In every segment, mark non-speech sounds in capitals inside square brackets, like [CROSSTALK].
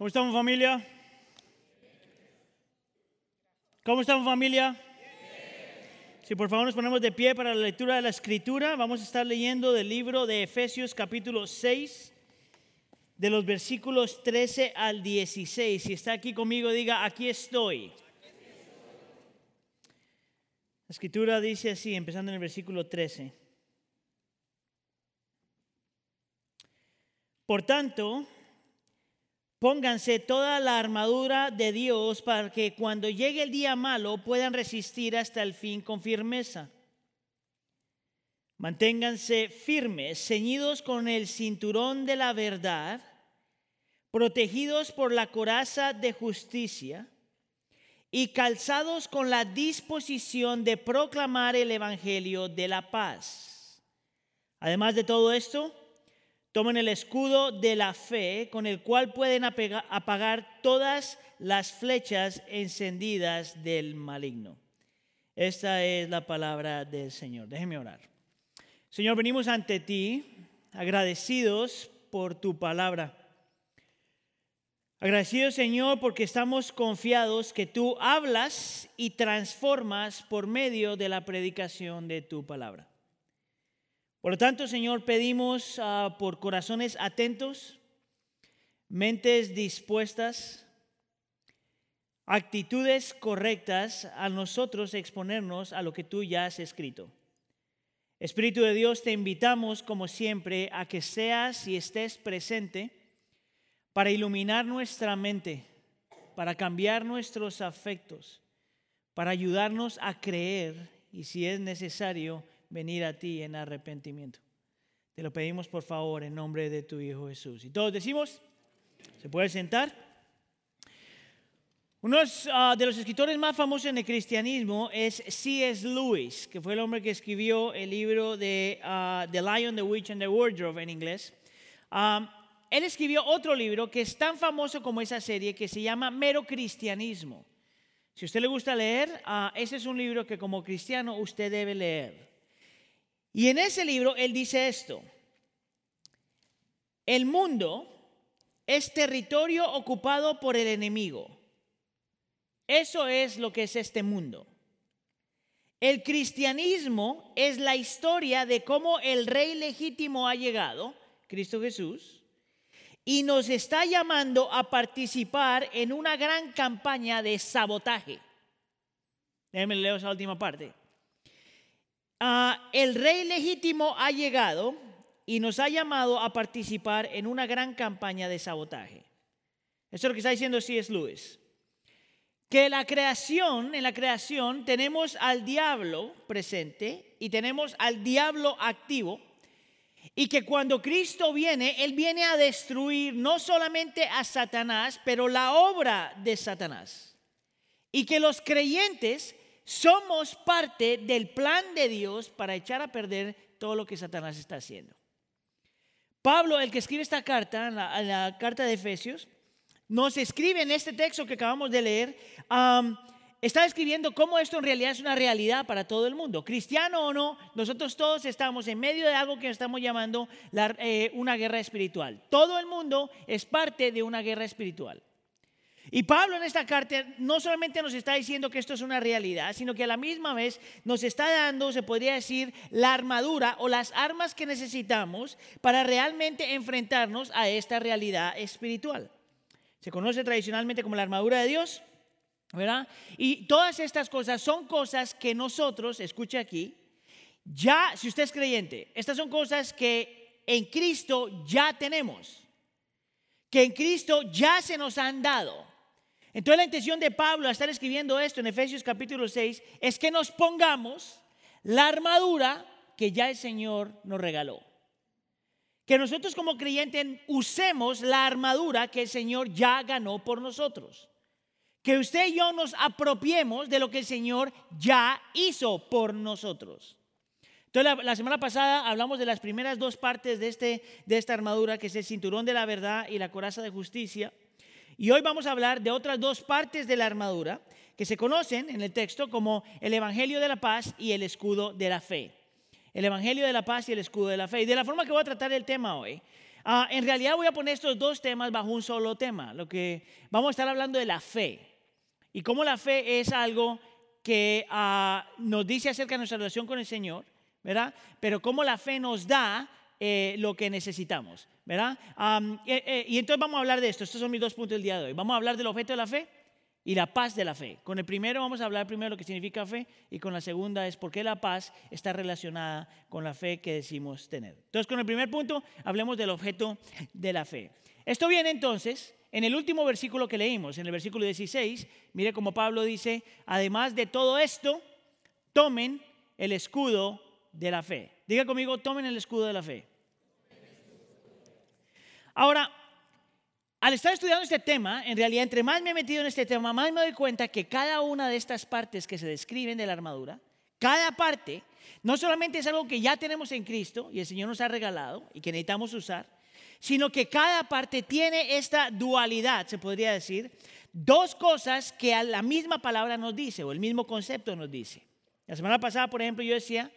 ¿Cómo estamos familia? ¿Cómo estamos familia? Si por favor nos ponemos de pie para la lectura de la escritura, vamos a estar leyendo del libro de Efesios capítulo 6, de los versículos 13 al 16. Si está aquí conmigo, diga, aquí estoy. La escritura dice así, empezando en el versículo 13. Por tanto, Pónganse toda la armadura de Dios para que cuando llegue el día malo puedan resistir hasta el fin con firmeza. Manténganse firmes, ceñidos con el cinturón de la verdad, protegidos por la coraza de justicia y calzados con la disposición de proclamar el Evangelio de la paz. Además de todo esto, Tomen el escudo de la fe con el cual pueden apagar todas las flechas encendidas del maligno. Esta es la palabra del Señor. Déjeme orar. Señor, venimos ante ti agradecidos por tu palabra. Agradecidos, Señor, porque estamos confiados que tú hablas y transformas por medio de la predicación de tu palabra. Por lo tanto, Señor, pedimos ah, por corazones atentos, mentes dispuestas, actitudes correctas a nosotros exponernos a lo que tú ya has escrito. Espíritu de Dios, te invitamos como siempre a que seas y estés presente para iluminar nuestra mente, para cambiar nuestros afectos, para ayudarnos a creer y si es necesario, venir a ti en arrepentimiento. Te lo pedimos por favor en nombre de tu Hijo Jesús. Y todos decimos, ¿se puede sentar? Uno ah, de los escritores más famosos en el cristianismo es C.S. Lewis, que fue el hombre que escribió el libro de uh, The Lion, the Witch and the Wardrobe en inglés. Ah, él escribió otro libro que es tan famoso como esa serie que se llama Mero Cristianismo. Si a usted le gusta leer, ese es un libro que como cristiano usted debe leer. Y en ese libro él dice esto, el mundo es territorio ocupado por el enemigo. Eso es lo que es este mundo. El cristianismo es la historia de cómo el rey legítimo ha llegado, Cristo Jesús, y nos está llamando a participar en una gran campaña de sabotaje. Déjenme leer esa última parte. Ah, el rey legítimo ha llegado y nos ha llamado a participar en una gran campaña de sabotaje. Eso es lo que está diciendo C.S. Lewis. Que la creación, en la creación tenemos al diablo presente y tenemos al diablo activo. Y que cuando Cristo viene, Él viene a destruir no solamente a Satanás, pero la obra de Satanás. Y que los creyentes somos parte del plan de Dios para echar a perder todo lo que Satanás está haciendo. Pablo, el que escribe esta carta, en la, carta de Efesios, nos escribe en este texto que acabamos de leer, está escribiendo cómo esto en realidad es una realidad para todo el mundo. Cristiano o no, nosotros todos estamos en medio de algo que estamos llamando eh, una guerra espiritual. Todo el mundo es parte de una guerra espiritual. Y Pablo en esta carta no solamente nos está diciendo que esto es una realidad, sino que a la misma vez nos está dando, se podría decir, la armadura o las armas que necesitamos para realmente enfrentarnos a esta realidad espiritual. Se conoce tradicionalmente como la armadura de Dios, ¿verdad? Y todas estas cosas son cosas que nosotros, escuche aquí, ya, si usted es creyente, estas son cosas que en Cristo ya tenemos, que en Cristo ya se nos han dado. Entonces la intención de Pablo a estar escribiendo esto en Efesios capítulo 6 es que nos pongamos la armadura que ya el Señor nos regaló. Que nosotros como creyentes usemos la armadura que el Señor ya ganó por nosotros. Que usted y yo nos apropiemos de lo que el Señor ya hizo por nosotros. Entonces la, semana pasada hablamos de las primeras dos partes de, este, de esta armadura, que es el cinturón de la verdad y la coraza de justicia. Y hoy vamos a hablar de otras dos partes de la armadura que se conocen en el texto como el Evangelio de la Paz y el escudo de la fe. El Evangelio de la Paz y el escudo de la fe. Y de la forma que voy a tratar el tema hoy, Ah, en realidad voy a poner estos dos temas bajo un solo tema. Lo que vamos a estar hablando de la fe y cómo la fe es algo que ah, nos dice acerca de nuestra relación con el Señor, ¿verdad? Pero cómo la fe nos da eh, lo que necesitamos, ¿verdad? Eh, eh, y entonces vamos a hablar de esto. Estos son mis dos puntos del día de hoy. Vamos a hablar del objeto de la fe y la paz de la fe. Con el primero vamos a hablar primero lo que significa fe y con la segunda es por qué la paz está relacionada con la fe que decimos tener. Entonces, con el primer punto hablemos del objeto de la fe. Esto viene entonces en el último versículo que leímos, en el versículo 16, mire como Pablo dice, además de todo esto, tomen el escudo de la fe. Diga conmigo, tomen el escudo de la fe. Ahora, al estar estudiando este tema, en realidad, entre más me he metido en este tema, más me doy cuenta que cada una de estas partes que se describen de la armadura, cada parte, no solamente es algo que ya tenemos en Cristo y el Señor nos ha regalado y que necesitamos usar, sino que cada parte tiene esta dualidad, se podría decir, dos cosas que a la misma palabra nos dice o el mismo concepto nos dice. La semana pasada, por ejemplo, yo decía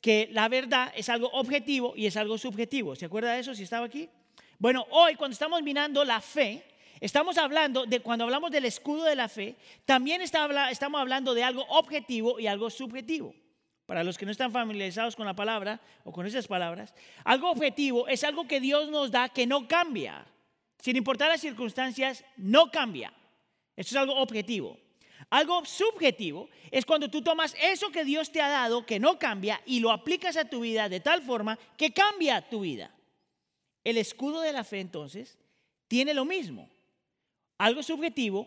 que la verdad es algo objetivo y es algo subjetivo. ¿Se acuerda de eso si estaba aquí? Bueno, hoy cuando estamos mirando la fe, estamos hablando de cuando hablamos del escudo de la fe, también estamos hablando de algo objetivo y algo subjetivo. Para los que no están familiarizados con la palabra o con esas palabras, algo objetivo es algo que Dios nos da que no cambia. Sin importar las circunstancias, no cambia. Eso es algo objetivo. Algo subjetivo es cuando tú tomas eso que Dios te ha dado, que no cambia, y lo aplicas a tu vida de tal forma que cambia tu vida. El escudo de la fe entonces tiene lo mismo, algo subjetivo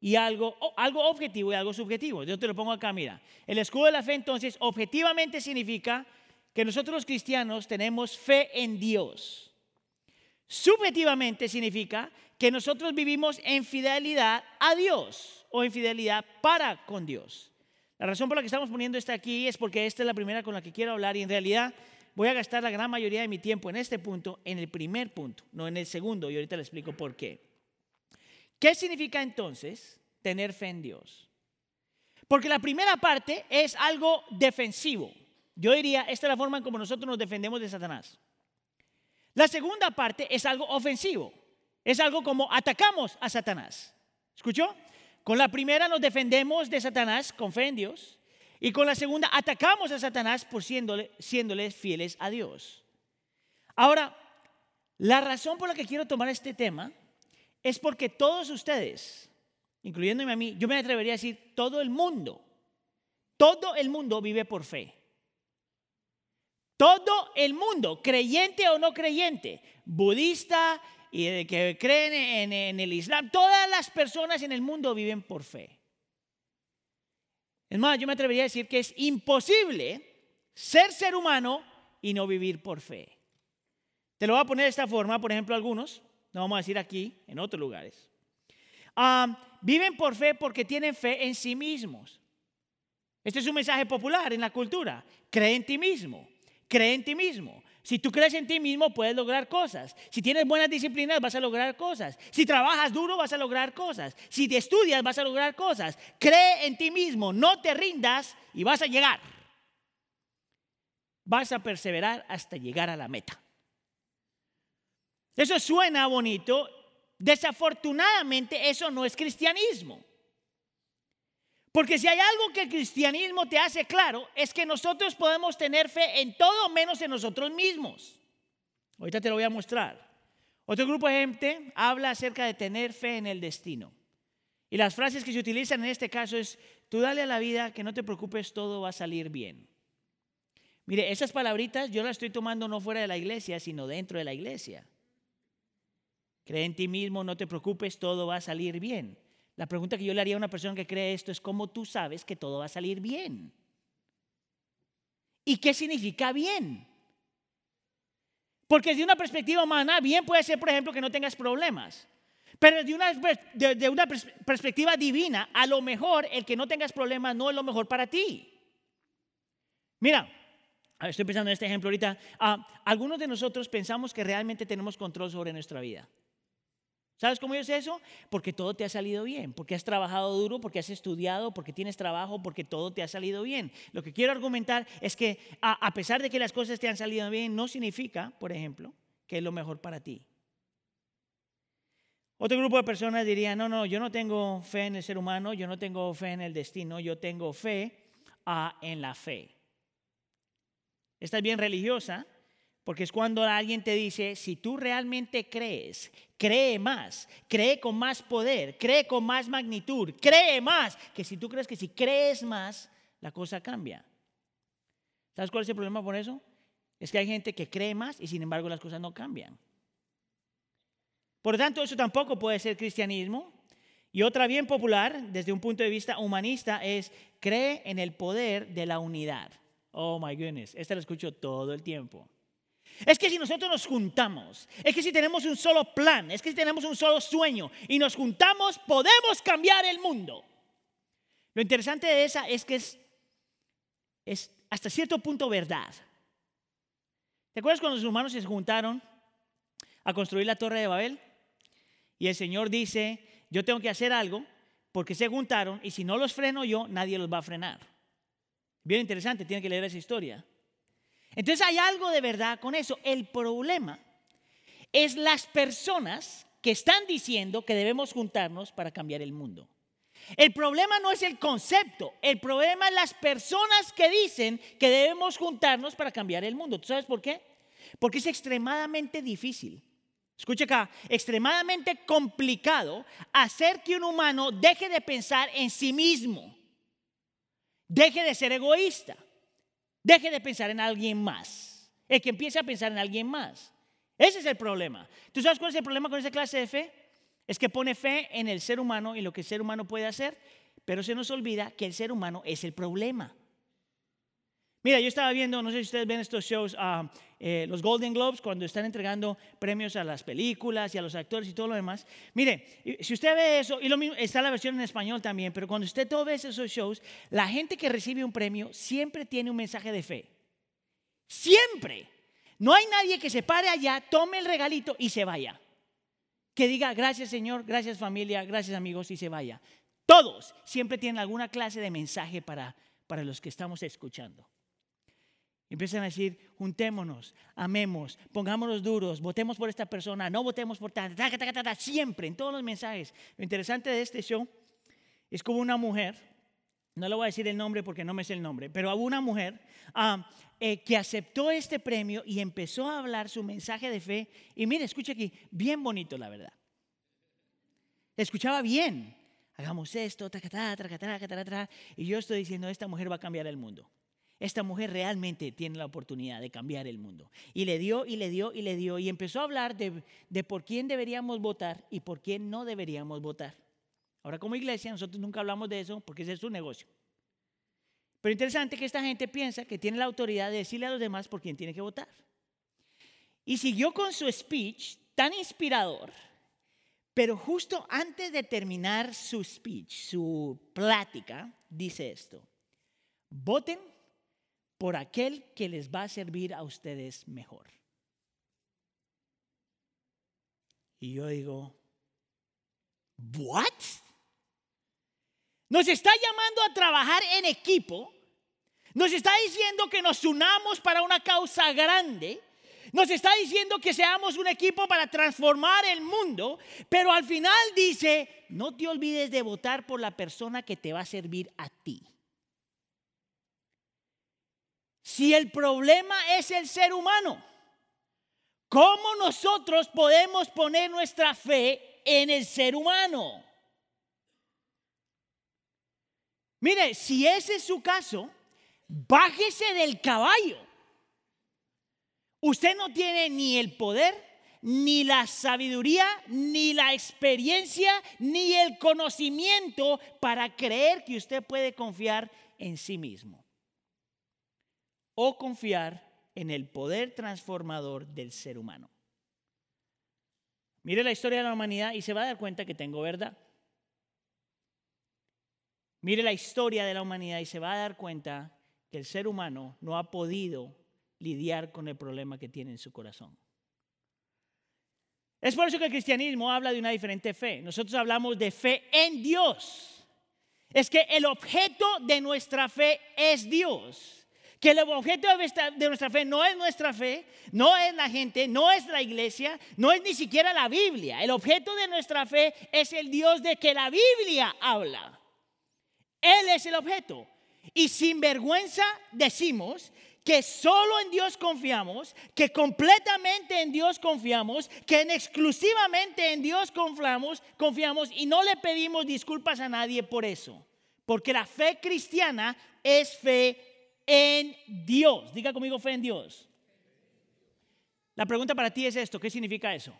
y algo, algo objetivo y algo subjetivo. Yo te lo pongo acá, mira. El escudo de la fe entonces objetivamente significa que nosotros los cristianos tenemos fe en Dios. Subjetivamente significa que nosotros vivimos en fidelidad a Dios o en fidelidad para con Dios. La razón por la que estamos poniendo esto aquí es porque esta es la primera con la que quiero hablar y en realidad voy a gastar la gran mayoría de mi tiempo en este punto, en el primer punto, no en el segundo, y ahorita le explico por qué. ¿Qué significa entonces tener fe en Dios? Porque la primera parte es algo defensivo. Yo diría, esta es la forma en como nosotros nos defendemos de Satanás. La segunda parte es algo ofensivo. Es algo como atacamos a Satanás. ¿Escuchó? Con la primera nos defendemos de Satanás con fe en Dios. Y con la segunda atacamos a Satanás por siéndole, fieles a Dios. Ahora, la razón por la que quiero tomar este tema es porque todos ustedes, incluyéndome a mí, yo me atrevería a decir todo el mundo, todo el mundo vive por fe. Todo el mundo, creyente o no creyente, budista y que creen en el Islam, todas las personas en el mundo viven por fe. Es más, yo me atrevería a decir que es imposible ser ser humano y no vivir por fe. Te lo voy a poner de esta forma, por ejemplo, algunos, no vamos a decir aquí, en otros lugares. Ah, viven por fe porque tienen fe en sí mismos. Este es un mensaje popular en la cultura. Cree en ti mismo, cree en ti mismo. Si tú crees en ti mismo, puedes lograr cosas. Si tienes buenas disciplinas, vas a lograr cosas. Si trabajas duro, vas a lograr cosas. Si te estudias, vas a lograr cosas. Cree en ti mismo, no te rindas y vas a llegar. Vas a perseverar hasta llegar a la meta. Eso suena bonito. Desafortunadamente, eso no es cristianismo. Porque si hay algo que el cristianismo te hace claro, es que nosotros podemos tener fe en todo menos en nosotros mismos. Ahorita te lo voy a mostrar. Otro grupo de gente habla acerca de tener fe en el destino. Y las frases que se utilizan en este caso es, tú dale a la vida que no te preocupes, todo va a salir bien. Mire, esas palabritas yo las estoy tomando no fuera de la iglesia, sino dentro de la iglesia. Cree en ti mismo, no te preocupes, todo va a salir bien. La pregunta que yo le haría a una persona que cree esto es cómo tú sabes que todo va a salir bien. ¿Y qué significa bien? Porque desde una perspectiva humana, bien puede ser, por ejemplo, que no tengas problemas. Pero desde una, una perspectiva divina, a lo mejor el que no tengas problemas no es lo mejor para ti. Mira, estoy pensando en este ejemplo ahorita. Ah, algunos de nosotros pensamos que realmente tenemos control sobre nuestra vida. ¿Sabes cómo es eso? Porque todo te ha salido bien, porque has trabajado duro, porque has estudiado, porque tienes trabajo, porque todo te ha salido bien. Lo que quiero argumentar es que a, pesar de que las cosas te han salido bien, no significa, por ejemplo, que es lo mejor para ti. Otro grupo de personas diría, no, no, yo no tengo fe en el ser humano, yo no tengo fe en el destino, yo tengo fe ah, en la fe. Esta es bien religiosa, porque es cuando alguien te dice, si tú realmente crees, cree más, cree con más poder, cree con más magnitud, cree más, que si tú crees que si crees más, la cosa cambia. ¿Sabes cuál es el problema por eso? Es que hay gente que cree más y sin embargo las cosas no cambian. Por lo tanto, eso tampoco puede ser cristianismo. Y otra bien popular, desde un punto de vista humanista, es cree en el poder de la unidad. Oh, my goodness, este lo escucho todo el tiempo. Es que si nosotros nos juntamos, es que si tenemos un solo plan, es que si tenemos un solo sueño y nos juntamos, podemos cambiar el mundo. Lo interesante de esa es que es, hasta cierto punto verdad. ¿Te acuerdas cuando los humanos se juntaron a construir la torre de Babel? Y el Señor dice, yo tengo que hacer algo porque se juntaron y si no los freno yo, nadie los va a frenar. Bien interesante, tiene que leer esa historia. Entonces hay algo de verdad con eso. El problema es las personas que están diciendo que debemos juntarnos para cambiar el mundo. El problema no es el concepto, el problema es las personas que dicen que debemos juntarnos para cambiar el mundo. ¿Tú sabes por qué? Porque es extremadamente difícil escuche acá, extremadamente complicado hacer que un humano deje de pensar en sí mismo, deje de ser egoísta, deje de pensar en alguien más, el que empiece a pensar en alguien más. Ese es el problema. ¿Tú sabes cuál es el problema con esa clase de fe? Es que pone fe en el ser humano y lo que el ser humano puede hacer, pero se nos olvida que el ser humano es el problema. Mira, yo estaba viendo, no sé si ustedes ven estos shows, uh, los Golden Globes, cuando están entregando premios a las películas y a los actores y todo lo demás. Mire, si usted ve eso, y lo mismo, está la versión en español también, pero cuando usted todo ve esos shows, la gente que recibe un premio siempre tiene un mensaje de fe. Siempre. No hay nadie que se pare allá, tome el regalito y se vaya. Que diga, gracias Señor, gracias familia, gracias amigos y se vaya. Todos siempre tienen alguna clase de mensaje para, para los que estamos escuchando. Empiezan a decir, juntémonos, amemos, pongámonos duros, votemos por esta persona, no votemos por tal, siempre, en todos los mensajes. Lo interesante de este show es como una mujer, no le voy a decir el nombre porque no me sé el nombre, pero hubo una mujer ah, eh, que aceptó este premio y empezó a hablar su mensaje de fe. Y mire, escucha aquí, bien bonito la verdad. Escuchaba bien, hagamos esto, y yo estoy diciendo, esta mujer va a cambiar el mundo esta mujer realmente tiene la oportunidad de cambiar el mundo. Y le dio y le dio y le dio y empezó a hablar de, por quién deberíamos votar y por quién no deberíamos votar. Ahora como iglesia nosotros nunca hablamos de eso porque ese es su negocio. Pero interesante que esta gente piensa que tiene la autoridad de decirle a los demás por quién tiene que votar. Y siguió con su speech tan inspirador, pero justo antes de terminar su speech, su plática, dice esto, voten por aquel que les va a servir a ustedes mejor. Y yo digo, ¿what? Nos está llamando a trabajar en equipo. Nos está diciendo que nos unamos para una causa grande. Nos está diciendo que seamos un equipo para transformar el mundo. Pero al final dice, no te olvides de votar por la persona que te va a servir a ti. Si el problema es el ser humano, ¿cómo nosotros podemos poner nuestra fe en el ser humano? Mire, si ese es su caso, bájese del caballo. Usted no tiene ni el poder, ni la sabiduría, ni la experiencia, ni el conocimiento para creer que usted puede confiar en sí mismo o confiar en el poder transformador del ser humano. Mire la historia de la humanidad y se va a dar cuenta que tengo verdad. Mire la historia de la humanidad y se va a dar cuenta que el ser humano no ha podido lidiar con el problema que tiene en su corazón. Es por eso que el cristianismo habla de una diferente fe. Nosotros hablamos de fe en Dios. Es que el objeto de nuestra fe es Dios Que el objeto de nuestra fe no es nuestra fe, no es la gente, no es la iglesia, no es ni siquiera la Biblia. El objeto de nuestra fe es el Dios de que la Biblia habla. Él es el objeto. Y sin vergüenza decimos que solo en Dios confiamos, que completamente en Dios confiamos, que en exclusivamente en Dios confiamos, confiamos y no le pedimos disculpas a nadie por eso. Porque la fe cristiana es fe en Dios. Diga conmigo fe en Dios. La pregunta para ti es esto, ¿qué significa eso?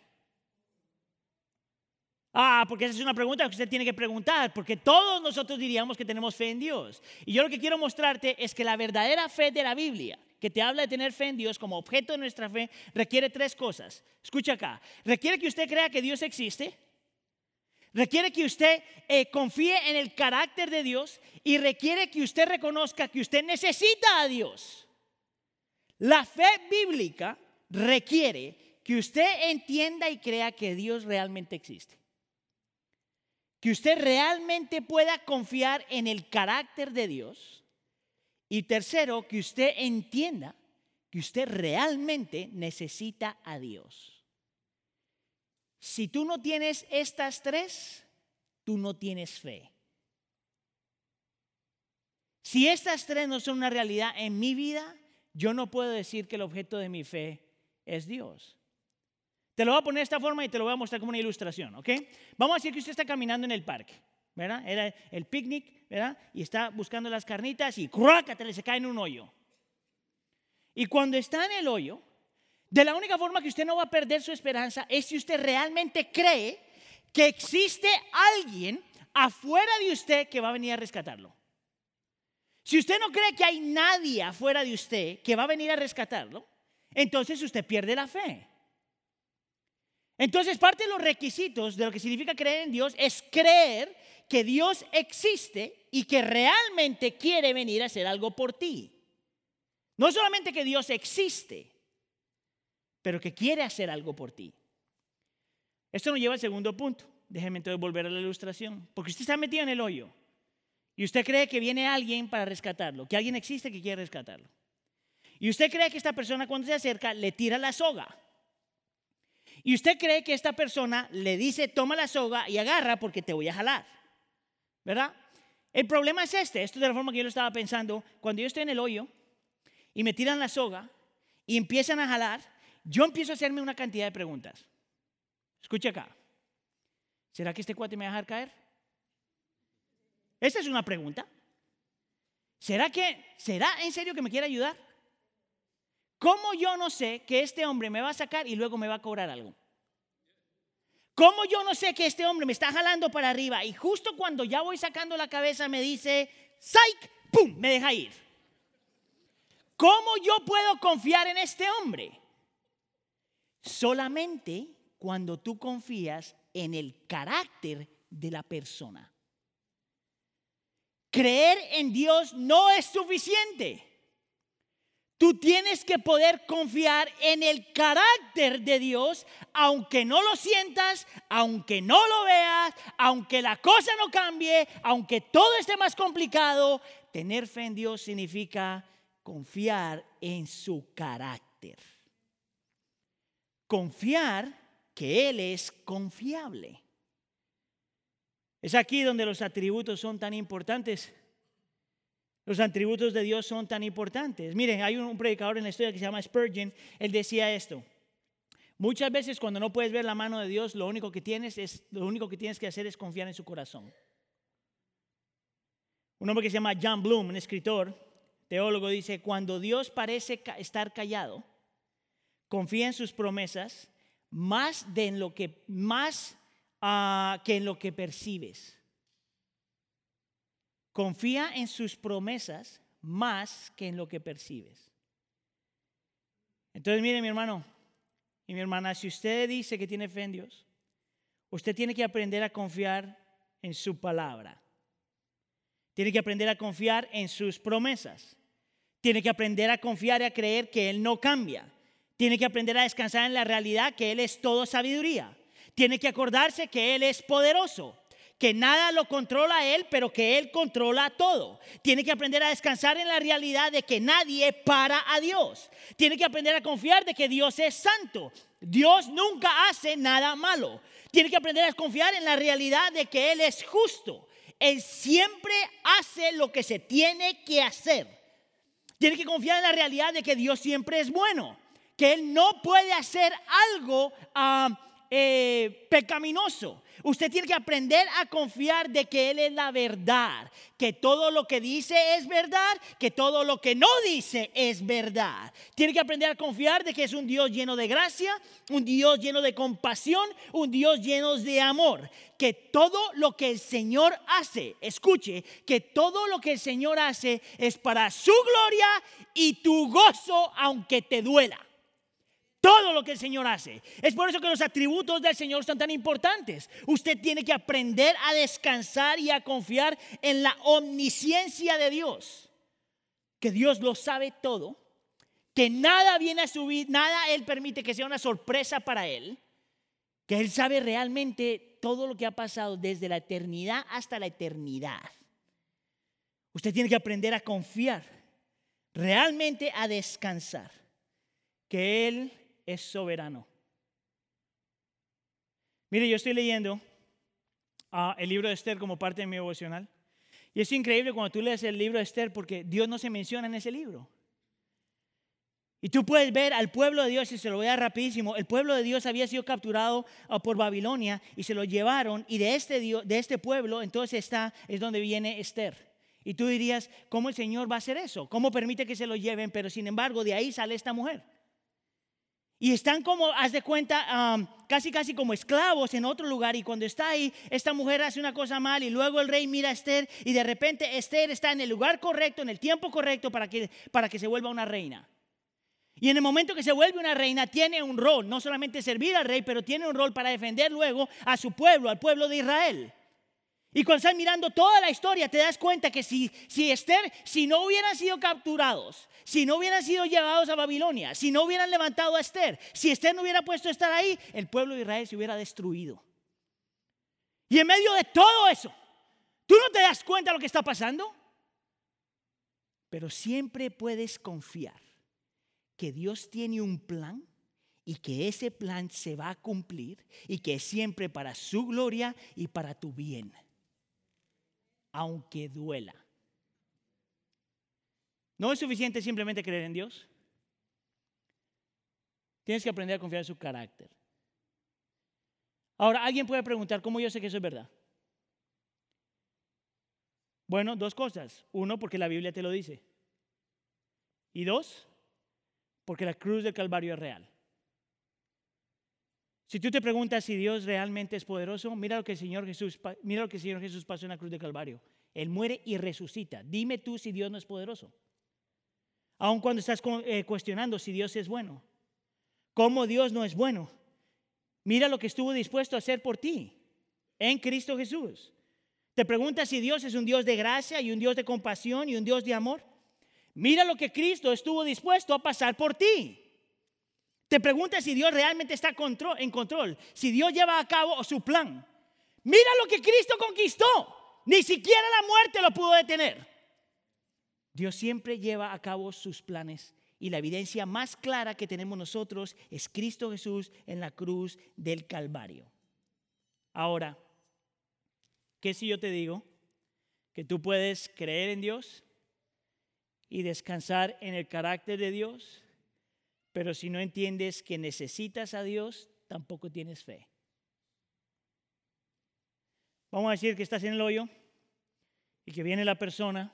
Ah, porque esa es una pregunta que usted tiene que preguntar, porque todos nosotros diríamos que tenemos fe en Dios. Y yo lo que quiero mostrarte es que la verdadera fe de la Biblia, que te habla de tener fe en Dios como objeto de nuestra fe, requiere tres cosas. Escucha acá, requiere que usted crea que Dios existe, requiere que usted eh, confíe en el carácter de Dios y requiere que usted reconozca que usted necesita a Dios. La fe bíblica requiere que usted entienda y crea que Dios realmente existe. Que usted realmente pueda confiar en el carácter de Dios. Y tercero, que usted entienda que usted realmente necesita a Dios. Si tú no tienes estas tres, tú no tienes fe. Si estas tres no son una realidad en mi vida, yo no puedo decir que el objeto de mi fe es Dios. Te lo voy a poner de esta forma y te lo voy a mostrar como una ilustración, ¿ok? Vamos a decir que usted está caminando en el parque, ¿verdad? Era el picnic, ¿verdad? Y está buscando las carnitas y ¡cruácatele! se cae en un hoyo. Y cuando está en el hoyo, de la única forma que usted no va a perder su esperanza es si usted realmente cree que existe alguien afuera de usted que va a venir a rescatarlo. Si usted no cree que hay nadie afuera de usted que va a venir a rescatarlo, entonces usted pierde la fe. Entonces, parte de los requisitos de lo que significa creer en Dios es creer que Dios existe y que realmente quiere venir a hacer algo por ti. No solamente que Dios existe, pero que quiere hacer algo por ti. Esto nos lleva al segundo punto. Déjeme entonces volver a la ilustración. Porque usted está metido en el hoyo y usted cree que viene alguien para rescatarlo, que alguien existe que quiere rescatarlo. Y usted cree que esta persona cuando se acerca le tira la soga. Y usted cree que esta persona le dice, toma la soga y agarra porque te voy a jalar. ¿Verdad? El problema es este, esto es de la forma que yo lo estaba pensando, cuando yo estoy en el hoyo y me tiran la soga y empiezan a jalar, yo empiezo a hacerme una cantidad de preguntas. Escucha acá. ¿Será que este cuate me va a dejar caer? Esa es una pregunta. ¿Será que, será en serio que me quiere ayudar? ¿Cómo yo no sé que este hombre me va a sacar y luego me va a cobrar algo? ¿Cómo yo no sé que este hombre me está jalando para arriba y justo cuando ya voy sacando la cabeza me dice, ¡Psych! ¡Pum! Me deja ir. ¿Cómo yo puedo confiar en este hombre? Solamente cuando tú confías en el carácter de la persona. Creer en Dios no es suficiente. Tú tienes que poder confiar en el carácter de Dios, aunque no lo sientas, aunque no lo veas, aunque la cosa no cambie, aunque todo esté más complicado. Tener fe en Dios significa confiar en su carácter. Confiar que Él es confiable. Es aquí donde los atributos son tan importantes los atributos de Dios son tan importantes. Miren, hay un predicador en la historia que se llama Spurgeon, él decía esto. Muchas veces cuando no puedes ver la mano de Dios, lo único que tienes es lo único que tienes que hacer es confiar en su corazón. Un hombre que se llama John Bloom, un escritor, teólogo, dice, cuando Dios parece estar callado, confía en sus promesas más de que más ah, que en lo que percibes. Confía en sus promesas más que en lo que percibes. Entonces, mire mi hermano y mi hermana, si usted dice que tiene fe en Dios, usted tiene que aprender a confiar en su palabra. Tiene que aprender a confiar en sus promesas. Tiene que aprender a confiar y a creer que Él no cambia. Tiene que aprender a descansar en la realidad que Él es todo sabiduría. Tiene que acordarse que Él es poderoso que nada lo controla Él, pero que Él controla todo. Tiene que aprender a descansar en la realidad de que nadie para a Dios. Tiene que aprender a confiar de que Dios es santo. Dios nunca hace nada malo. Tiene que aprender a confiar en la realidad de que Él es justo. Él siempre hace lo que se tiene que hacer. Tiene que confiar en la realidad de que Dios siempre es bueno. Que Él no puede hacer algo ah, eh, pecaminoso. Usted tiene que aprender a confiar de que Él es la verdad, que todo lo que dice es verdad, que todo lo que no dice es verdad. Tiene que aprender a confiar de que es un Dios lleno de gracia, un Dios lleno de compasión, un Dios lleno de amor. Que todo lo que el Señor hace, escuche, que todo lo que el Señor hace es para su gloria y tu gozo aunque te duela todo lo que el Señor hace. Es por eso que los atributos del Señor son tan importantes. Usted tiene que aprender a descansar y a confiar en la omnisciencia de Dios. Que Dios lo sabe todo, que nada viene a subir, nada Él permite que sea una sorpresa para Él, que Él sabe realmente todo lo que ha pasado desde la eternidad hasta la eternidad. Usted tiene que aprender a confiar, realmente a descansar, que Él es soberano. Mire, yo estoy leyendo ah, el libro de Esther como parte de mi devocional. Y es increíble cuando tú lees el libro de Esther porque Dios no se menciona en ese libro. Y tú puedes ver al pueblo de Dios, y se lo voy a dar rapidísimo, el pueblo de Dios había sido capturado ah, por Babilonia y se lo llevaron y de este, de este pueblo entonces está, es donde viene Esther. Y tú dirías, ¿cómo el Señor va a hacer eso? ¿Cómo permite que se lo lleven? Pero sin embargo, de ahí sale esta mujer. Y están como, haz de cuenta, casi casi como esclavos en otro lugar. Y cuando está ahí, esta mujer hace una cosa mal y luego el rey mira a Esther y de repente Esther está en el lugar correcto, en el tiempo correcto para que, para que se vuelva una reina. Y en el momento que se vuelve una reina, tiene un rol, no solamente servir al rey, pero tiene un rol para defender luego a su pueblo, al pueblo de Israel. Y cuando estás mirando toda la historia, te das cuenta que si, si Esther, si no hubieran sido capturados, si no hubieran sido llevados a Babilonia, si no hubieran levantado a Esther, si Esther no hubiera puesto a estar ahí, el pueblo de Israel se hubiera destruido. Y en medio de todo eso, ¿tú no te das cuenta de lo que está pasando? Pero siempre puedes confiar que Dios tiene un plan y que ese plan se va a cumplir y que es siempre para su gloria y para tu bien aunque duela. No es suficiente simplemente creer en Dios. Tienes que aprender a confiar en su carácter. Ahora, alguien puede preguntar, ¿cómo yo sé que eso es verdad? Bueno, dos cosas. Uno, porque la Biblia te lo dice. Y dos, porque la cruz del Calvario es real. Si tú te preguntas si Dios realmente es poderoso, mira lo que el Señor Jesús, mira lo que el Señor Jesús pasó en la cruz de Calvario. Él muere y resucita. Dime tú si Dios no es poderoso. Aun cuando estás eh, cuestionando si Dios es bueno. ¿Cómo Dios no es bueno? Mira lo que estuvo dispuesto a hacer por ti en Cristo Jesús. Te preguntas si Dios es un Dios de gracia y un Dios de compasión y un Dios de amor. Mira lo que Cristo estuvo dispuesto a pasar por ti. Te preguntas si Dios realmente está en control, si Dios lleva a cabo su plan. Mira lo que Cristo conquistó. Ni siquiera la muerte lo pudo detener. Dios siempre lleva a cabo sus planes y la evidencia más clara que tenemos nosotros es Cristo Jesús en la cruz del Calvario. Ahora, ¿qué si yo te digo que tú puedes creer en Dios y descansar en el carácter de Dios? Pero si no entiendes que necesitas a Dios, tampoco tienes fe. Vamos a decir que estás en el hoyo y que viene la persona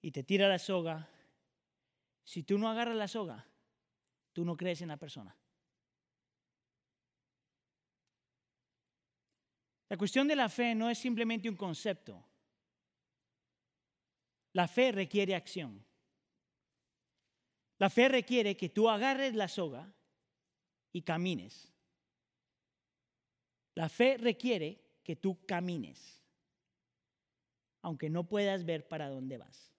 y te tira la soga. Si tú no agarras la soga, tú no crees en la persona. La cuestión de la fe no es simplemente un concepto. La fe requiere acción. La fe requiere que tú agarres la soga y camines. La fe requiere que tú camines, aunque no puedas ver para dónde vas.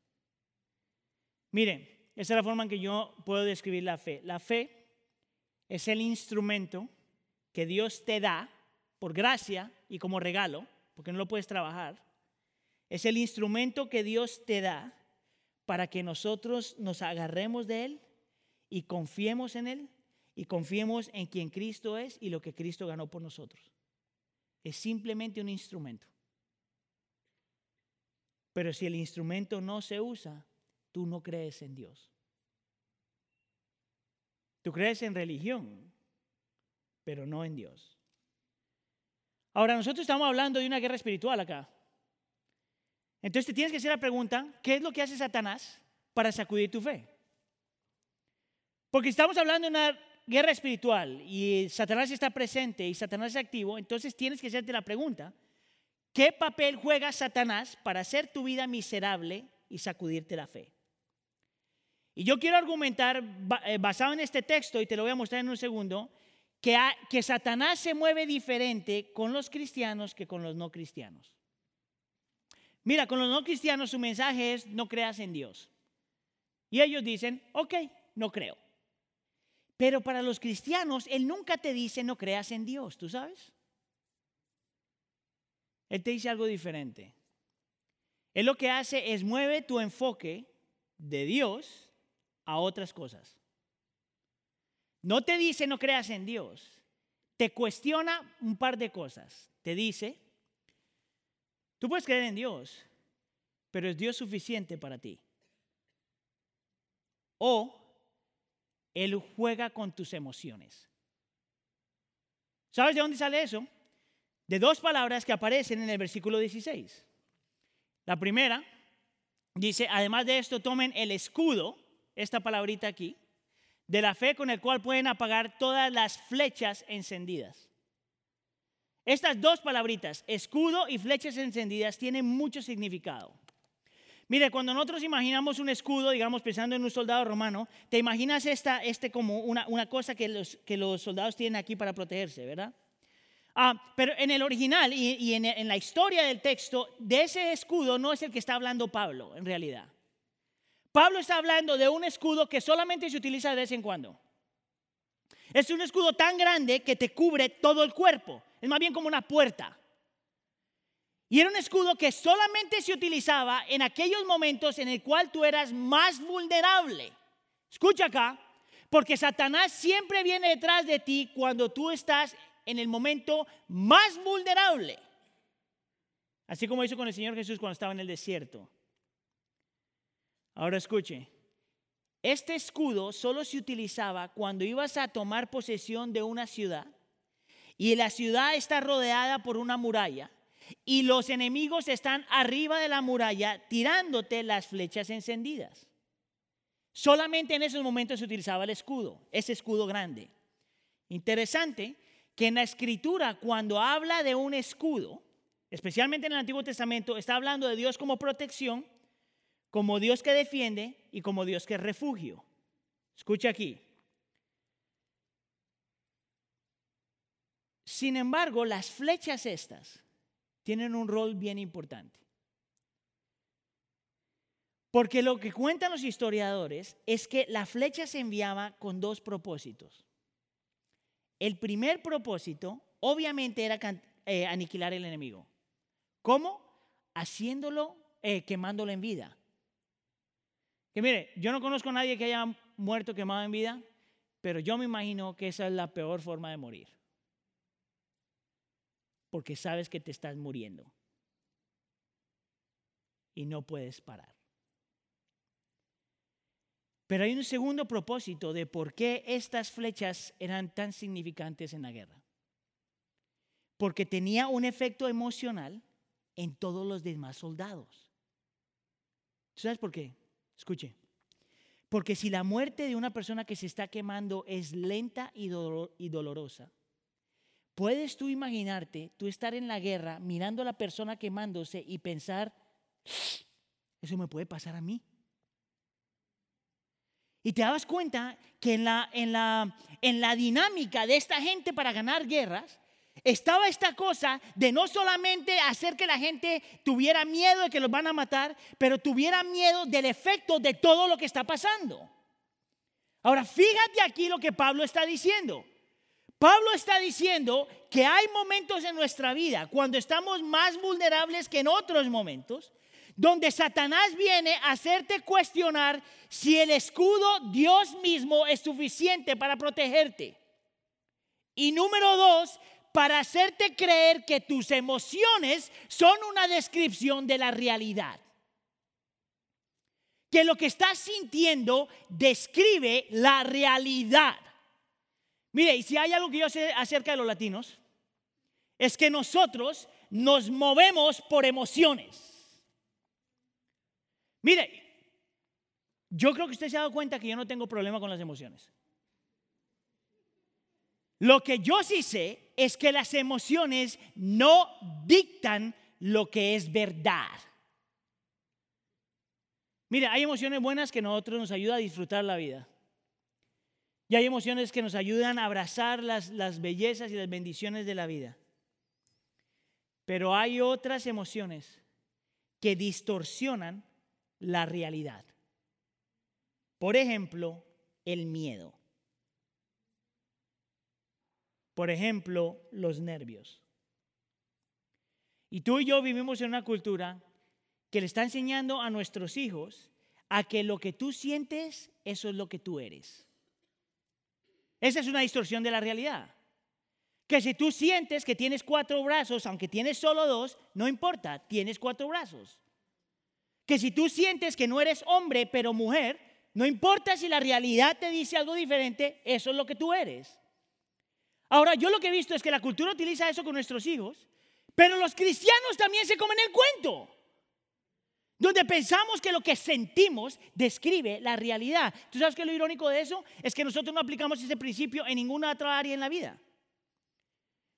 Mire, esa es la forma en que yo puedo describir la fe. La fe es el instrumento que Dios te da por gracia y como regalo porque no lo puedes trabajar. Es el instrumento que Dios te da para que nosotros nos agarremos de Él y confiemos en Él y confiemos en quien Cristo es y lo que Cristo ganó por nosotros. Es simplemente un instrumento. Pero si el instrumento no se usa, tú no crees en Dios. Tú crees en religión, pero no en Dios. Ahora, nosotros estamos hablando de una guerra espiritual acá. Entonces te tienes que hacer la pregunta, ¿qué es lo que hace Satanás para sacudir tu fe? Porque estamos hablando de una guerra espiritual y Satanás está presente y Satanás es activo, entonces tienes que hacerte la pregunta, ¿qué papel juega Satanás para hacer tu vida miserable y sacudirte la fe? Y yo quiero argumentar, eh, basado en este texto, y te lo voy a mostrar en un segundo, que, que Satanás se mueve diferente con los cristianos que con los no cristianos. Mira, con los no cristianos su mensaje es no creas en Dios. Y ellos dicen, ok, no creo. Pero para los cristianos, Él nunca te dice no creas en Dios, ¿tú sabes? Él te dice algo diferente. Él lo que hace es mueve tu enfoque de Dios a otras cosas. No te dice no creas en Dios, te cuestiona un par de cosas. Te dice, tú puedes creer en Dios, pero ¿es Dios suficiente para ti? O Él juega con tus emociones. ¿Sabes de dónde sale eso? De dos palabras que aparecen en el versículo 16. La primera dice, además de esto, tomen el escudo esta palabrita aquí, de la fe con el cual pueden apagar todas las flechas encendidas. Estas dos palabritas, escudo y flechas encendidas, tienen mucho significado. Mire, cuando nosotros imaginamos un escudo, digamos pensando en un soldado romano, te imaginas esta, este como una, una cosa que los, que los soldados tienen aquí para protegerse, ¿verdad? Ah, pero en el original y, y en, en la historia del texto, de ese escudo no es el que está hablando Pablo, en realidad. Pablo está hablando de un escudo que solamente se utiliza de vez en cuando. Es un escudo tan grande que te cubre todo el cuerpo. Es más bien como una puerta. Y era un escudo que solamente se utilizaba en aquellos momentos en el cual tú eras más vulnerable. Escucha acá, porque Satanás siempre viene detrás de ti cuando tú estás en el momento más vulnerable. Así como hizo con el Señor Jesús cuando estaba en el desierto. Ahora escuche, este escudo solo se utilizaba cuando ibas a tomar posesión de una ciudad y la ciudad está rodeada por una muralla y los enemigos están arriba de la muralla tirándote las flechas encendidas. Solamente en esos momentos se utilizaba el escudo, ese escudo grande. Interesante que en la escritura cuando habla de un escudo, especialmente en el Antiguo Testamento, está hablando de Dios como protección como Dios que defiende y como Dios que refugio. Escucha aquí. Sin embargo, las flechas estas tienen un rol bien importante. Porque lo que cuentan los historiadores es que la flecha se enviaba con dos propósitos. El primer propósito, obviamente, era eh, aniquilar el enemigo. ¿Cómo? Haciéndolo, eh, quemándolo en vida. Que mire, yo no conozco a nadie que haya muerto quemado en vida, pero yo me imagino que esa es la peor forma de morir. Porque sabes que te estás muriendo. Y no puedes parar. Pero hay un segundo propósito de por qué estas flechas eran tan significantes en la guerra. Porque tenía un efecto emocional en todos los demás soldados. ¿Sabes por qué? Escuche, porque si la muerte de una persona que se está quemando es lenta y, dolorosa, puedes tú imaginarte, tú estar en la guerra mirando a la persona quemándose y pensar, eso me puede pasar a mí. Y te das cuenta que en la, en la, en la dinámica de esta gente para ganar guerras, estaba esta cosa de no solamente hacer que la gente tuviera miedo de que los van a matar, pero tuviera miedo del efecto de todo lo que está pasando. Ahora, fíjate aquí lo que Pablo está diciendo. Pablo está diciendo que hay momentos en nuestra vida cuando estamos más vulnerables que en otros momentos, donde Satanás viene a hacerte cuestionar si el escudo Dios mismo es suficiente para protegerte. Y número dos, para hacerte creer que tus emociones son una descripción de la realidad. Que lo que estás sintiendo describe la realidad. Mire, y si hay algo que yo sé acerca de los latinos, es que nosotros nos movemos por emociones. Mire, yo creo que usted se ha dado cuenta que yo no tengo problema con las emociones. Lo que yo sí sé es que las emociones no dictan lo que es verdad. Mire, hay emociones buenas que nosotros nos ayudan a disfrutar la vida. Y hay emociones que nos ayudan a abrazar las, las bellezas y las bendiciones de la vida. Pero hay otras emociones que distorsionan la realidad. Por ejemplo, el miedo. Por ejemplo, los nervios. Y tú y yo vivimos en una cultura que le está enseñando a nuestros hijos a que lo que tú sientes, eso es lo que tú eres. Esa es una distorsión de la realidad. Que si tú sientes que tienes cuatro brazos, aunque tienes solo dos, no importa, tienes cuatro brazos. Que si tú sientes que no eres hombre, pero mujer, no importa si la realidad te dice algo diferente, eso es lo que tú eres. Ahora, yo lo que he visto es que la cultura utiliza eso con nuestros hijos, pero los cristianos también se comen el cuento donde pensamos que lo que sentimos describe la realidad. ¿Tú sabes qué es lo irónico de eso? Es que nosotros no aplicamos ese principio en ninguna otra área en la vida.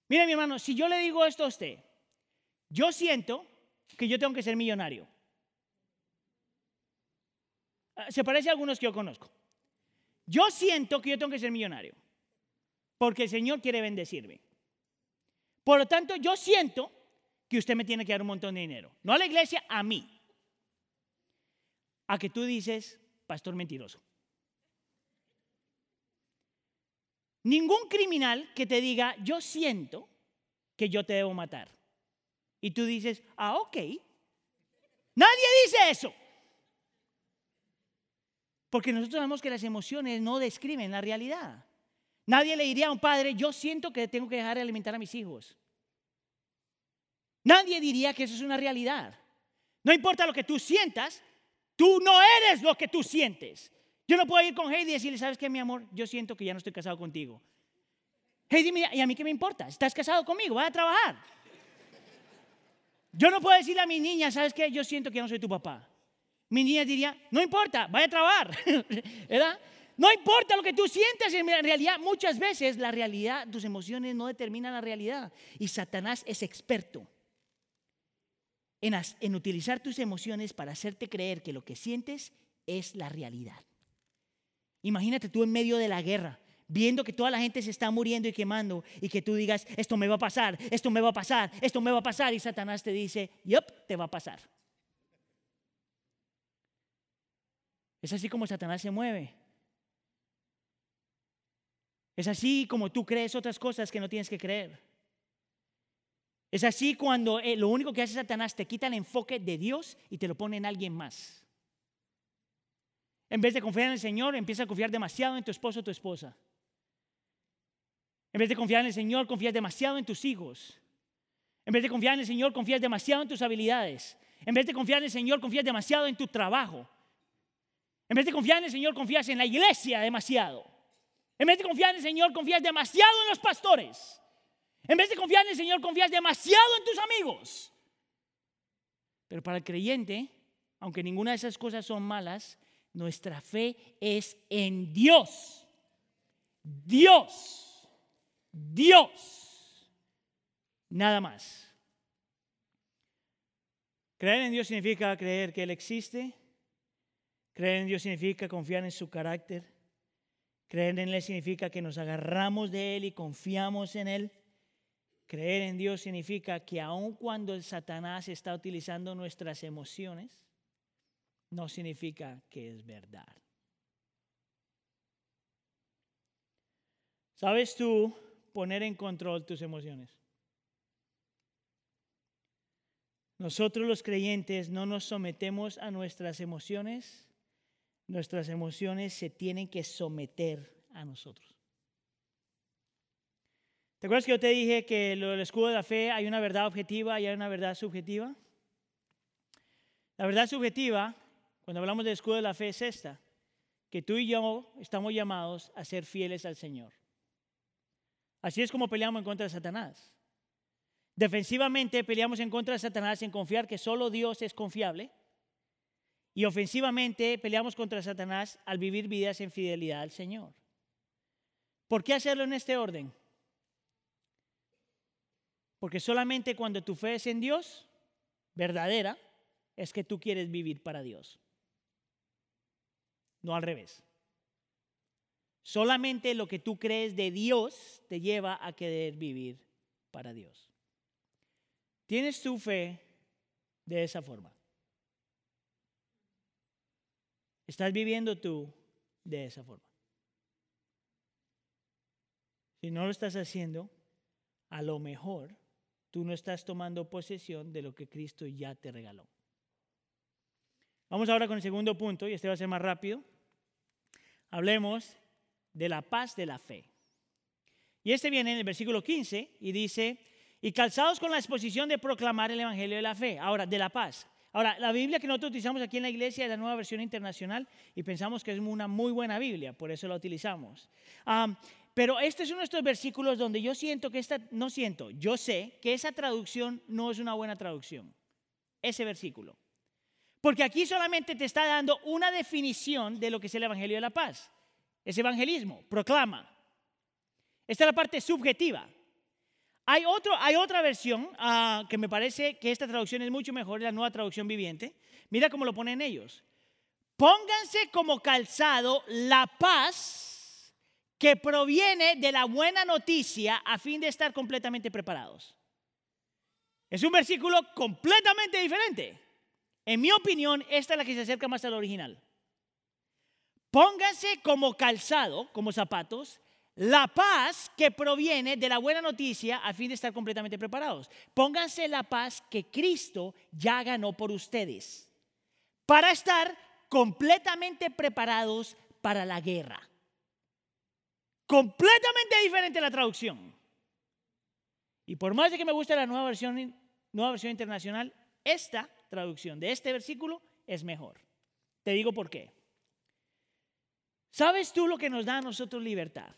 Mira, mi hermano, si yo le digo esto a usted, yo siento que yo tengo que ser millonario. Ah, se parece a algunos que yo conozco. Yo siento que yo tengo que ser millonario, porque el Señor quiere bendecirme. Por lo tanto, yo siento que usted me tiene que dar un montón de dinero. No a la iglesia, a mí a que tú dices, pastor mentiroso. Ningún criminal que te diga, yo siento que yo te debo matar. Y tú dices, ah, ok. Nadie dice eso. Porque nosotros sabemos que las emociones no describen la realidad. Nadie le diría a un padre, yo siento que tengo que dejar de alimentar a mis hijos. Nadie diría que eso es una realidad. No importa lo que tú sientas, Tú no eres lo que tú sientes. Yo no puedo ir con Heidi y decirle, ¿sabes qué, mi amor? Yo siento que ya no estoy casado contigo. Heidi, ¿y a mí qué me importa? Estás casado conmigo, vas a trabajar. Yo no puedo decirle a mi niña, ¿sabes qué? Yo siento que ya no soy tu papá. Mi niña diría, no importa, vaya a trabajar. [LAUGHS] ¿Verdad? No importa lo que tú sientes, en realidad muchas veces la realidad, tus emociones no determinan la realidad. Y Satanás es experto en, utilizar tus emociones para hacerte creer que lo que sientes es la realidad. Imagínate tú en medio de la guerra, viendo que toda la gente se está muriendo y quemando y que tú digas, esto me va a pasar, esto me va a pasar, esto me va a pasar y Satanás te dice, yup, te va a pasar. Es así como Satanás se mueve. Es así como tú crees otras cosas que no tienes que creer. Es así cuando eh, lo único que hace Satanás te quita el enfoque de Dios y te lo pone en alguien más. En vez de confiar en el Señor, empieza a confiar demasiado en tu esposo o tu esposa. En vez de confiar en el Señor, confías demasiado en tus hijos. En vez de confiar en el Señor, confías demasiado en tus habilidades. En vez de confiar en el Señor, confías demasiado en tu trabajo. En vez de confiar en el Señor, confías en la iglesia demasiado. En vez de confiar en el Señor, confías demasiado en los pastores. En vez de confiar en el Señor, confías demasiado en tus amigos. Pero para el creyente, aunque ninguna de esas cosas son malas, nuestra fe es en Dios. Dios. Dios. Nada más. Creer en Dios significa creer que Él existe. Creer en Dios significa confiar en su carácter. Creer en Él significa que nos agarramos de Él y confiamos en Él. Creer en Dios significa que aun cuando Satanás está utilizando nuestras emociones, no significa que es verdad. ¿Sabes tú poner en control tus emociones. Nosotros los creyentes no nos sometemos a nuestras emociones, nuestras emociones se tienen que someter a nosotros. ¿Te acuerdas que yo te dije que lo del escudo de la fe hay una verdad objetiva y hay una verdad subjetiva? La verdad subjetiva, cuando hablamos del escudo de la fe, es esta, que tú y yo estamos llamados a ser fieles al Señor. Así es como peleamos en contra de Satanás. Defensivamente peleamos en contra de Satanás en confiar que solo Dios es confiable. Y ofensivamente peleamos contra Satanás al vivir vidas en fidelidad al Señor. ¿Por qué hacerlo en este orden? Porque solamente cuando tu fe es en Dios, verdadera, es que tú quieres vivir para Dios. No al revés. Solamente lo que tú crees de Dios te lleva a querer vivir para Dios. ¿Tienes tu fe de esa forma? ¿Estás viviendo tú de esa forma? Si no lo estás haciendo, a lo mejor tú no estás tomando posesión de lo que Cristo ya te regaló. Vamos ahora con el segundo punto, y este va a ser más rápido. Hablemos de la paz de la fe. Y este viene en el versículo 15 y dice, y calzados con la exposición de proclamar el Evangelio de la fe. Ahora, de la paz. Ahora, la Biblia que nosotros utilizamos aquí en la iglesia es la nueva versión internacional y pensamos que es una muy buena Biblia, por eso la utilizamos. Pero este es uno de estos versículos donde yo siento que esta, no siento, yo sé que esa traducción no es una buena traducción. Ese versículo. Porque aquí solamente te está dando una definición de lo que es el Evangelio de la Paz. Es evangelismo, proclama. Esta es la parte subjetiva. Hay, otro, hay otra versión ah, que me parece que esta traducción es mucho mejor, la nueva traducción viviente. Mira cómo lo ponen ellos. Pónganse como calzado la paz que proviene de la buena noticia a fin de estar completamente preparados. Es un versículo completamente diferente. En mi opinión, esta es la que se acerca más al original. Pónganse como calzado, como zapatos, la paz que proviene de la buena noticia a fin de estar completamente preparados. Pónganse la paz que Cristo ya ganó por ustedes para estar completamente preparados para la guerra. Completamente diferente la traducción. Y por más de que me guste la nueva versión, nueva versión internacional, esta traducción de este versículo es mejor. Te digo por qué. ¿Sabes tú lo que nos da a nosotros libertad?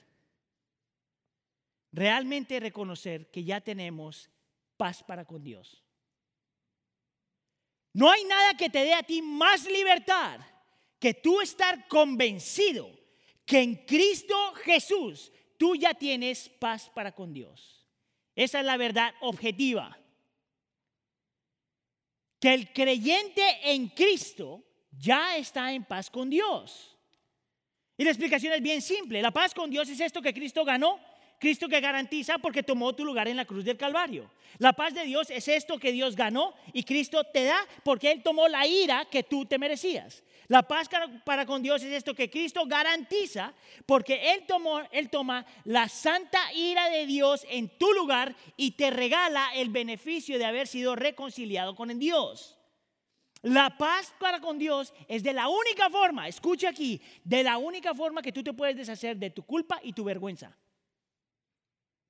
Realmente reconocer que ya tenemos paz para con Dios. No hay nada que te dé a ti más libertad que tú estar convencido que en Cristo Jesús tú ya tienes paz para con Dios. Esa es la verdad objetiva. Que el creyente en Cristo ya está en paz con Dios. Y la explicación es bien simple. La paz con Dios es esto que Cristo ganó Cristo que garantiza porque tomó tu lugar en la cruz del Calvario. La paz de Dios es esto que Dios ganó y Cristo te da porque Él tomó la ira que tú te merecías. La paz para con Dios es esto que Cristo garantiza porque Él, tomó, Él toma la santa ira de Dios en tu lugar y te regala el beneficio de haber sido reconciliado con Dios. La paz para con Dios es de la única forma, escucha aquí, de la única forma que tú te puedes deshacer de tu culpa y tu vergüenza.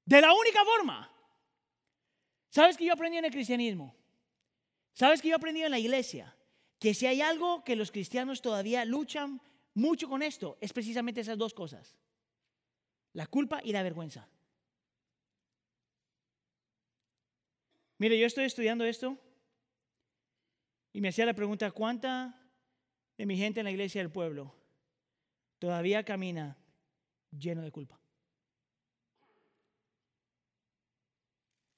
De la única forma. ¿Sabes que yo aprendí en el cristianismo? ¿Sabes que yo aprendí en la iglesia? Que si hay algo que los cristianos todavía luchan mucho con esto, es precisamente esas dos cosas. La culpa y la vergüenza. Mire, yo estoy estudiando esto y me hacía la pregunta, ¿cuánta de mi gente en la iglesia del pueblo todavía camina lleno de culpa?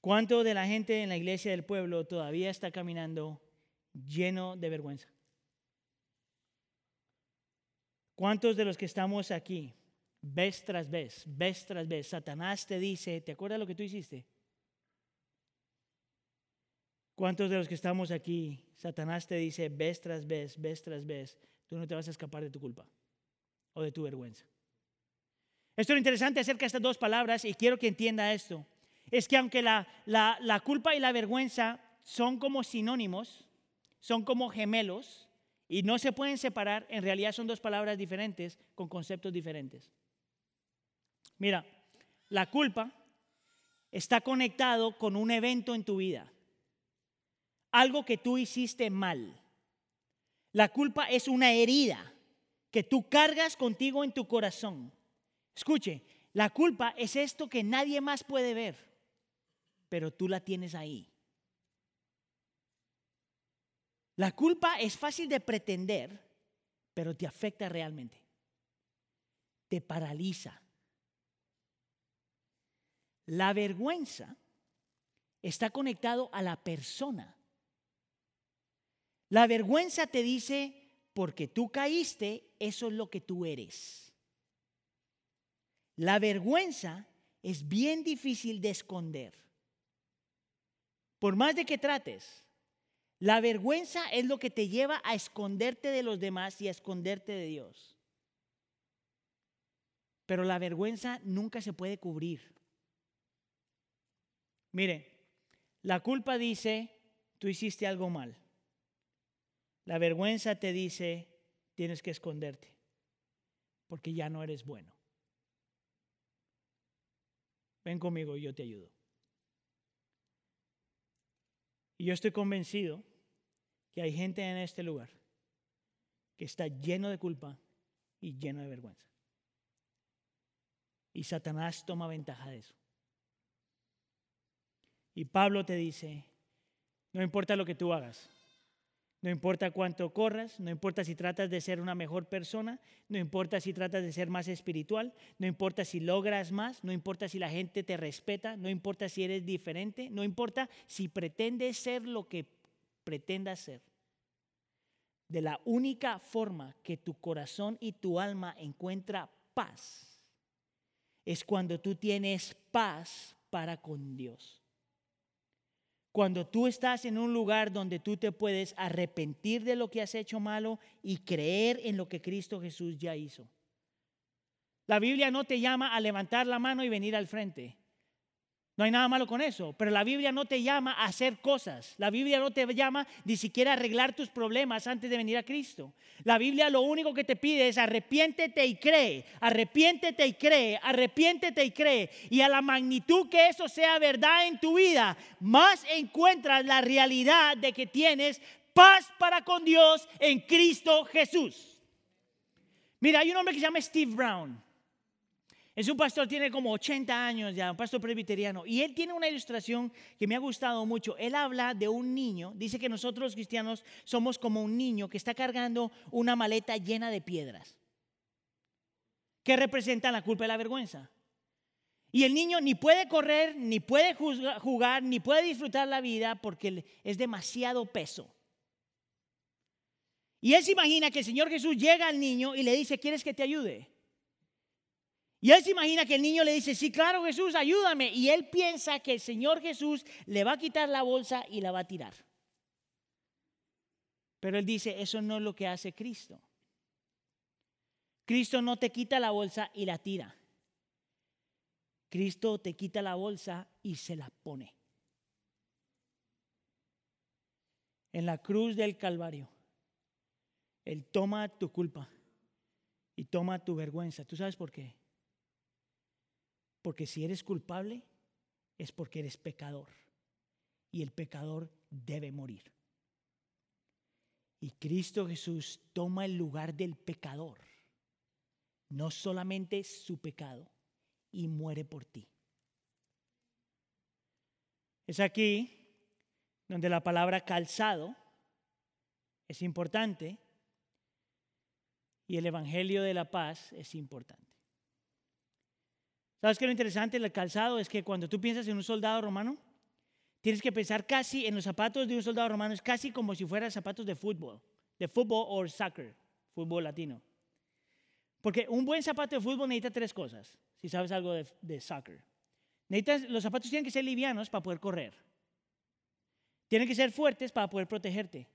¿Cuánto de la gente en la iglesia del pueblo todavía está caminando lleno de vergüenza? ¿Cuántos de los que estamos aquí, vez tras vez, vez tras vez, Satanás te dice, ¿te acuerdas lo que tú hiciste? ¿Cuántos de los que estamos aquí, Satanás te dice, vez tras vez, vez tras vez, tú no te vas a escapar de tu culpa o de tu vergüenza? Esto es lo interesante acerca de estas dos palabras y quiero que entienda esto. Es que aunque la, la culpa y la vergüenza son como sinónimos, son como gemelos y no se pueden separar, en realidad son dos palabras diferentes con conceptos diferentes. Mira, la culpa está conectado con un evento en tu vida, algo que tú hiciste mal. La culpa es una herida que tú cargas contigo en tu corazón. Escuche, la culpa es esto que nadie más puede ver, pero tú la tienes ahí. La culpa es fácil de pretender, pero te afecta realmente. Te paraliza. La vergüenza está conectado a la persona. La vergüenza te dice, porque tú caíste, eso es lo que tú eres. La vergüenza es bien difícil de esconder. Por más de que trates, la vergüenza es lo que te lleva a esconderte de los demás y a esconderte de Dios. Pero la vergüenza nunca se puede cubrir. Mire, la culpa dice, tú hiciste algo mal. La vergüenza te dice, tienes que esconderte, porque ya no eres bueno. Ven conmigo y yo te ayudo. Y yo estoy convencido que hay gente en este lugar que está lleno de culpa y lleno de vergüenza. Y Satanás toma ventaja de eso. Y Pablo te dice, no importa lo que tú hagas, no importa cuánto corras, no importa si tratas de ser una mejor persona, no importa si tratas de ser más espiritual, no importa si logras más, no importa si la gente te respeta, no importa si eres diferente, no importa si pretendes ser lo que pretendas ser. De la única forma que tu corazón y tu alma encuentra paz es cuando tú tienes paz para con Dios. Cuando tú estás en un lugar donde tú te puedes arrepentir de lo que has hecho malo y creer en lo que Cristo Jesús ya hizo. La Biblia no te llama a levantar la mano y venir al frente. No hay nada malo con eso, pero la Biblia no te llama a hacer cosas. La Biblia no te llama ni siquiera a arreglar tus problemas antes de venir a Cristo. La Biblia lo único que te pide es arrepiéntete y cree, arrepiéntete y cree, arrepiéntete y cree. Y a la magnitud que eso sea verdad en tu vida, más encuentras la realidad de que tienes paz para con Dios en Cristo Jesús. Mira, hay un hombre que se llama Steve Brown. Es un pastor, tiene como 80 años ya, un pastor presbiteriano. Y él tiene una ilustración que me ha gustado mucho. Él habla de un niño, dice que nosotros cristianos somos como un niño que está cargando una maleta llena de piedras. que representan la culpa y la vergüenza? Y el niño ni puede correr, ni puede jugar, ni puede disfrutar la vida porque es demasiado peso. Y él se imagina que el Señor Jesús llega al niño y le dice, ¿quieres que te ayude? Y él se imagina que el niño le dice, sí, claro Jesús, ayúdame. Y él piensa que el Señor Jesús le va a quitar la bolsa y la va a tirar. Pero él dice, eso no es lo que hace Cristo. Cristo no te quita la bolsa y la tira. Cristo te quita la bolsa y se la pone. En la cruz del Calvario, Él toma tu culpa y toma tu vergüenza. ¿Tú sabes por qué? Porque si eres culpable es porque eres pecador. Y el pecador debe morir. Y Cristo Jesús toma el lugar del pecador. No solamente su pecado. Y muere por ti. Es aquí donde la palabra calzado es importante y el Evangelio de la paz es importante. ¿Sabes qué lo interesante del calzado? Es que cuando tú piensas en un soldado romano, tienes que pensar casi en los zapatos de un soldado romano, es casi como si fueran zapatos de fútbol, de fútbol o soccer, fútbol latino. Porque un buen zapato de fútbol necesita tres cosas, si sabes algo de, soccer. Necesitas, los zapatos tienen que ser livianos para poder correr. Tienen que ser fuertes para poder protegerte.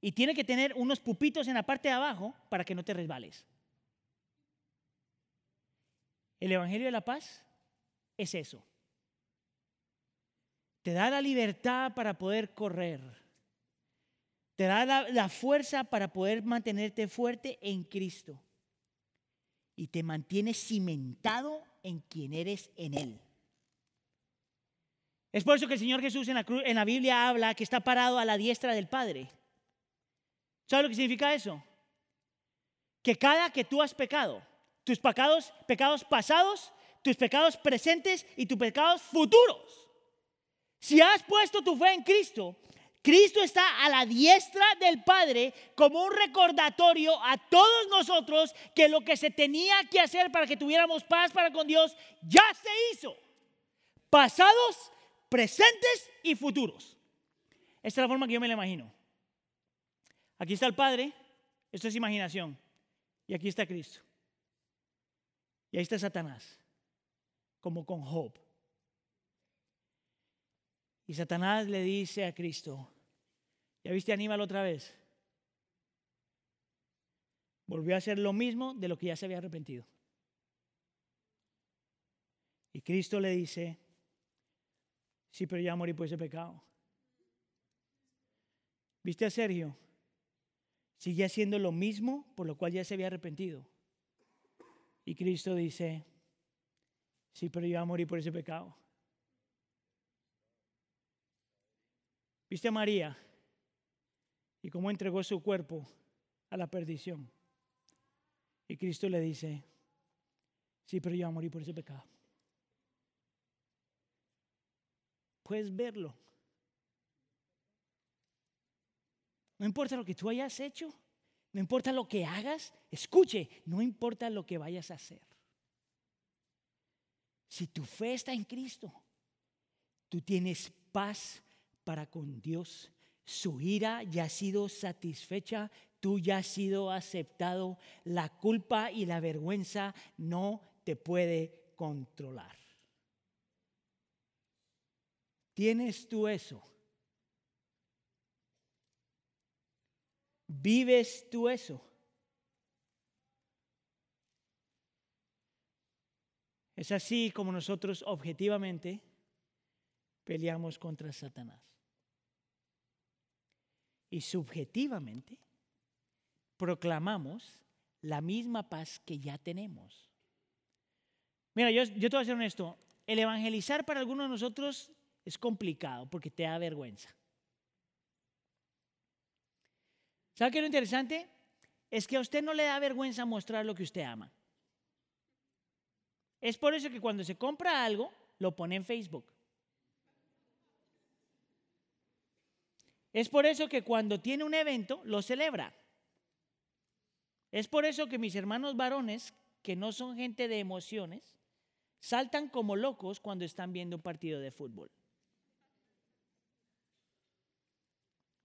Y tiene que tener unos pupitos en la parte de abajo para que no te resbales. El Evangelio de la Paz es eso. Te da la libertad para poder correr. Te da la, fuerza para poder mantenerte fuerte en Cristo. Y te mantiene cimentado en quien eres en Él. Es por eso que el Señor Jesús en la, en la Biblia habla que está parado a la diestra del Padre. ¿Sabes lo que significa eso? Que cada que tú has pecado, tus pecados, pecados pasados, tus pecados presentes y tus pecados futuros, si has puesto tu fe en Cristo, Cristo está a la diestra del Padre como un recordatorio a todos nosotros que lo que se tenía que hacer para que tuviéramos paz para con Dios ya se hizo. Pasados, presentes y futuros. Esta es la forma que yo me la imagino. Aquí está el Padre, esto es imaginación, y aquí está Cristo. Y ahí está Satanás, como con Job. Y Satanás le dice a Cristo, ¿ya viste Aníbal otra vez? Volvió a hacer lo mismo de lo que ya se había arrepentido. Y Cristo le dice, sí, pero ya morí por ese pecado. ¿Viste a Sergio? Sigue haciendo lo mismo por lo cual ya se había arrepentido. Y Cristo dice, sí, pero ya morí por ese pecado. ¿Viste a María? Y cómo entregó su cuerpo a la perdición. Y Cristo le dice, sí, pero yo voy a morir por ese pecado. Puedes verlo. No importa lo que tú hayas hecho, no importa lo que hagas, escuche, no importa lo que vayas a hacer. Si tu fe está en Cristo, tú tienes paz para con Dios. Su ira ya ha sido satisfecha, tú ya has sido aceptado. La culpa y la vergüenza no te puede controlar. ¿Tienes tú eso? ¿Vives tú eso? Es así como nosotros objetivamente peleamos contra Satanás. Y subjetivamente proclamamos la misma paz que ya tenemos. Mira, yo, yo te voy a ser honesto. El evangelizar para algunos de nosotros es complicado porque te da vergüenza. ¿Sabe qué es lo interesante? Es que a usted no le da vergüenza mostrar lo que usted ama. Es por eso que cuando se compra algo, lo pone en Facebook. Es por eso que cuando tiene un evento, lo celebra. Es por eso que mis hermanos varones, que no son gente de emociones, saltan como locos cuando están viendo un partido de fútbol.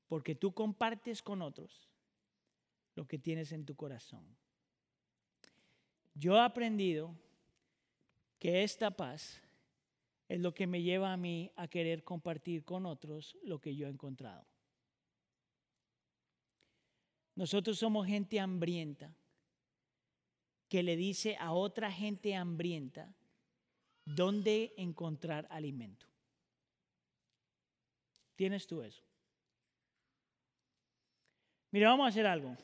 Porque tú compartes con otros lo que tienes en tu corazón. Yo he aprendido que esta paz es lo que me lleva a mí a querer compartir con otros lo que yo he encontrado. Nosotros somos gente hambrienta que le dice a otra gente hambrienta dónde encontrar alimento. ¿Tienes tú eso? Mira, vamos a hacer algo.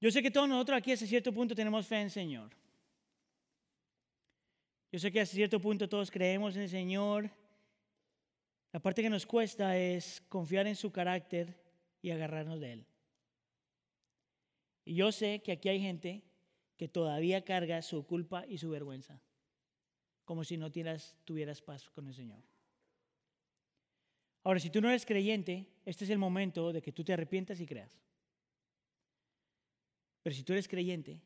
Yo sé que todos nosotros aquí a cierto punto tenemos fe en el Señor. Yo sé que a cierto punto todos creemos en el Señor. La parte que nos cuesta es confiar en su carácter y agarrarnos de Él. Y yo sé que aquí hay gente que todavía carga su culpa y su vergüenza, como si no tuvieras paz con el Señor. Ahora, si tú no eres creyente, este es el momento de que tú te arrepientas y creas. Pero si tú eres creyente,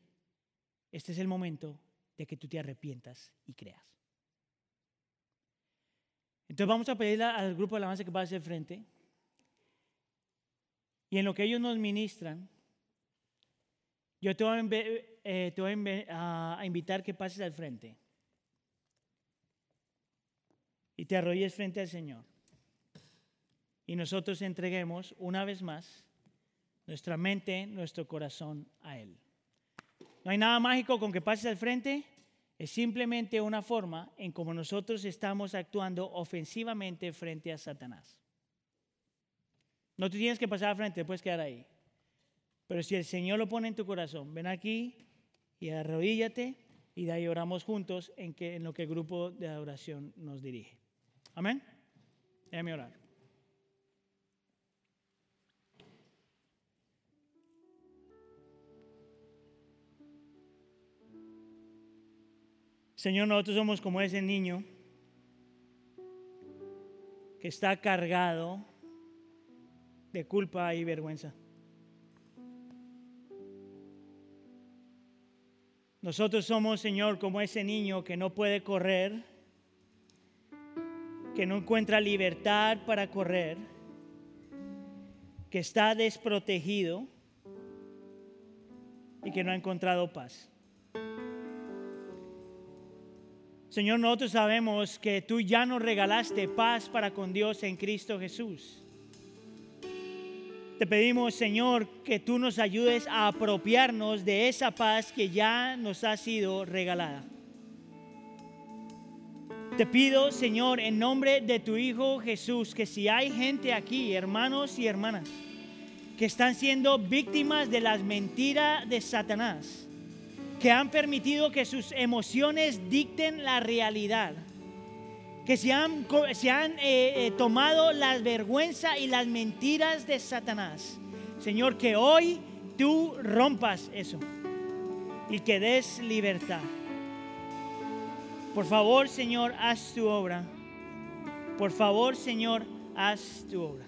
este es el momento de que tú te arrepientas y creas. Entonces vamos a pedirle al grupo de alabanza que pase al frente. Y en lo que ellos nos ministran, yo te voy, a, eh, te voy a, invitar que pases al frente. Y te arrolles frente al Señor. Y nosotros entreguemos una vez más nuestra mente, nuestro corazón a Él. No hay nada mágico con que pases al frente. Es simplemente una forma en cómo nosotros estamos actuando ofensivamente frente a Satanás. No te tienes que pasar al frente, puedes quedar ahí. Pero si el Señor lo pone en tu corazón, ven aquí y arrodíllate y de ahí oramos juntos en, en lo que el grupo de adoración nos dirige. Amén. Déjame orar. Señor, nosotros somos como ese niño que está cargado de culpa y vergüenza. Nosotros somos, Señor, como ese niño que no puede correr, que no encuentra libertad para correr, que está desprotegido y que no ha encontrado paz. Señor, nosotros sabemos que tú ya nos regalaste paz para con Dios en Cristo Jesús. Te pedimos, Señor, que tú nos ayudes a apropiarnos de esa paz que ya nos ha sido regalada. Te pido, Señor, en nombre de tu Hijo Jesús, que si hay gente aquí, hermanos y hermanas, que están siendo víctimas de las mentiras de Satanás, que han permitido que sus emociones dicten la realidad, que se han, se han eh, eh, tomado la vergüenza y las mentiras de Satanás. Señor, que hoy tú rompas eso y que des libertad. Por favor, Señor, haz tu obra. Por favor, Señor, haz tu obra.